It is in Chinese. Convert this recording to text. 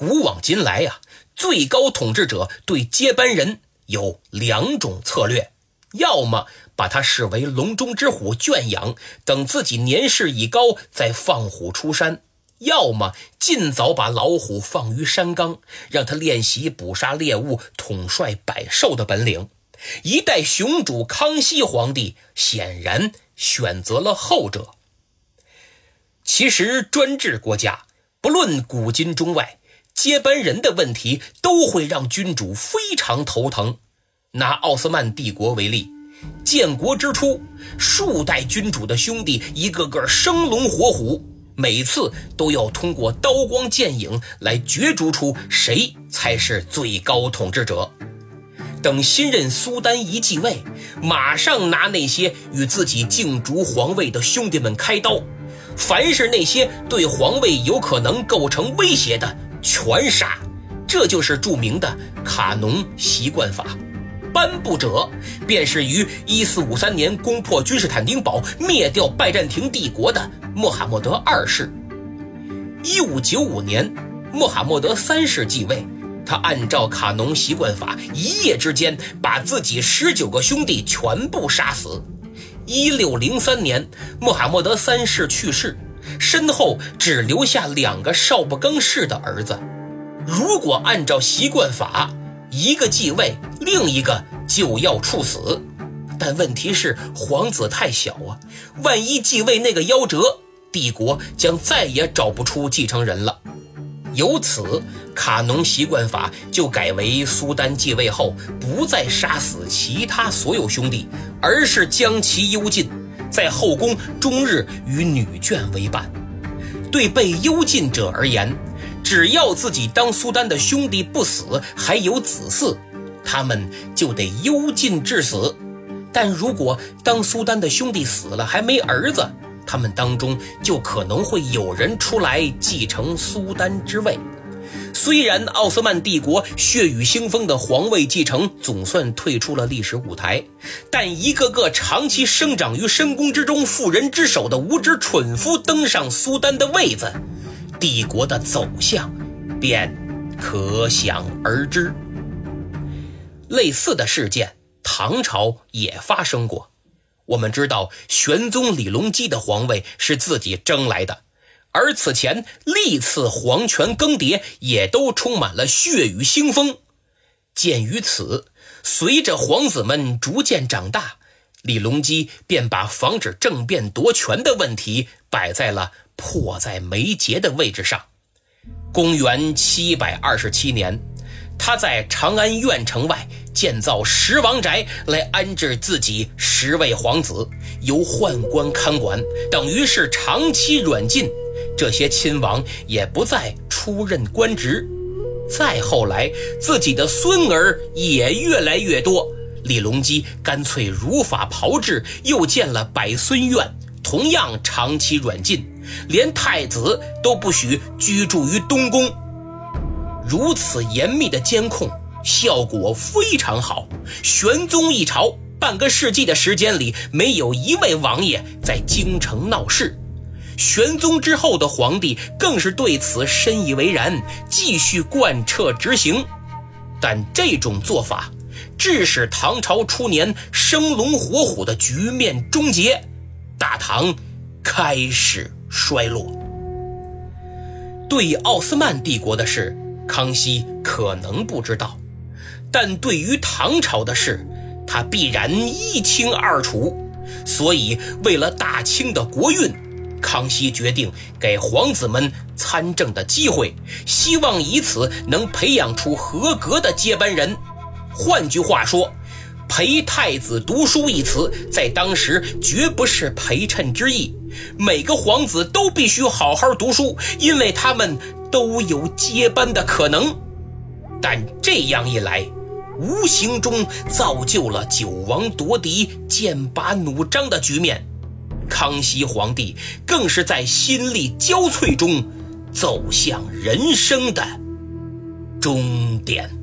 古往今来呀，最高统治者对接班人有两种策略：要么把他视为笼中之虎圈养，等自己年事已高再放虎出山；要么尽早把老虎放于山冈，让他练习捕杀猎物、统帅百兽的本领。一代雄主康熙皇帝显然选择了后者。其实，专制国家不论古今中外。接班人的问题都会让君主非常头疼。拿奥斯曼帝国为例，建国之初，数代君主的兄弟一个个生龙活虎，每次都要通过刀光剑影来角逐出谁才是最高统治者。等新任苏丹一继位，马上拿那些与自己竞逐皇位的兄弟们开刀，凡是那些对皇位有可能构成威胁的。全杀，这就是著名的卡农习惯法。颁布者便是于一四五三年攻破君士坦丁堡、灭掉拜占庭帝国的穆罕默德二世。一五九五年，穆罕默德三世继位，他按照卡农习惯法，一夜之间把自己十九个兄弟全部杀死。一六零三年，穆罕默德三世去世。身后只留下两个少不更事的儿子。如果按照习惯法，一个继位，另一个就要处死。但问题是皇子太小啊，万一继位那个夭折，帝国将再也找不出继承人了。由此，卡农习惯法就改为苏丹继位后不再杀死其他所有兄弟，而是将其幽禁。在后宫终日与女眷为伴，对被幽禁者而言，只要自己当苏丹的兄弟不死，还有子嗣，他们就得幽禁致死；但如果当苏丹的兄弟死了还没儿子，他们当中就可能会有人出来继承苏丹之位。虽然奥斯曼帝国血雨腥风的皇位继承总算退出了历史舞台，但一个个长期生长于深宫之中、妇人之手的无知蠢夫登上苏丹的位子，帝国的走向便可想而知。类似的事件，唐朝也发生过。我们知道，玄宗李隆基的皇位是自己争来的。而此前历次皇权更迭也都充满了血雨腥风。鉴于此，随着皇子们逐渐长大，李隆基便把防止政变夺权的问题摆在了迫在眉睫的位置上。公元七百二十七年，他在长安苑城外建造十王宅来安置自己十位皇子，由宦官看管，等于是长期软禁。这些亲王也不再出任官职，再后来，自己的孙儿也越来越多。李隆基干脆如法炮制，又建了百孙院，同样长期软禁，连太子都不许居住于东宫。如此严密的监控效果非常好，玄宗一朝半个世纪的时间里，没有一位王爷在京城闹事。玄宗之后的皇帝更是对此深以为然，继续贯彻执行。但这种做法，致使唐朝初年生龙活虎的局面终结，大唐开始衰落。对奥斯曼帝国的事，康熙可能不知道，但对于唐朝的事，他必然一清二楚。所以，为了大清的国运。康熙决定给皇子们参政的机会，希望以此能培养出合格的接班人。换句话说，“陪太子读书”一词在当时绝不是陪衬之意。每个皇子都必须好好读书，因为他们都有接班的可能。但这样一来，无形中造就了九王夺嫡、剑拔弩张的局面。康熙皇帝更是在心力交瘁中走向人生的终点。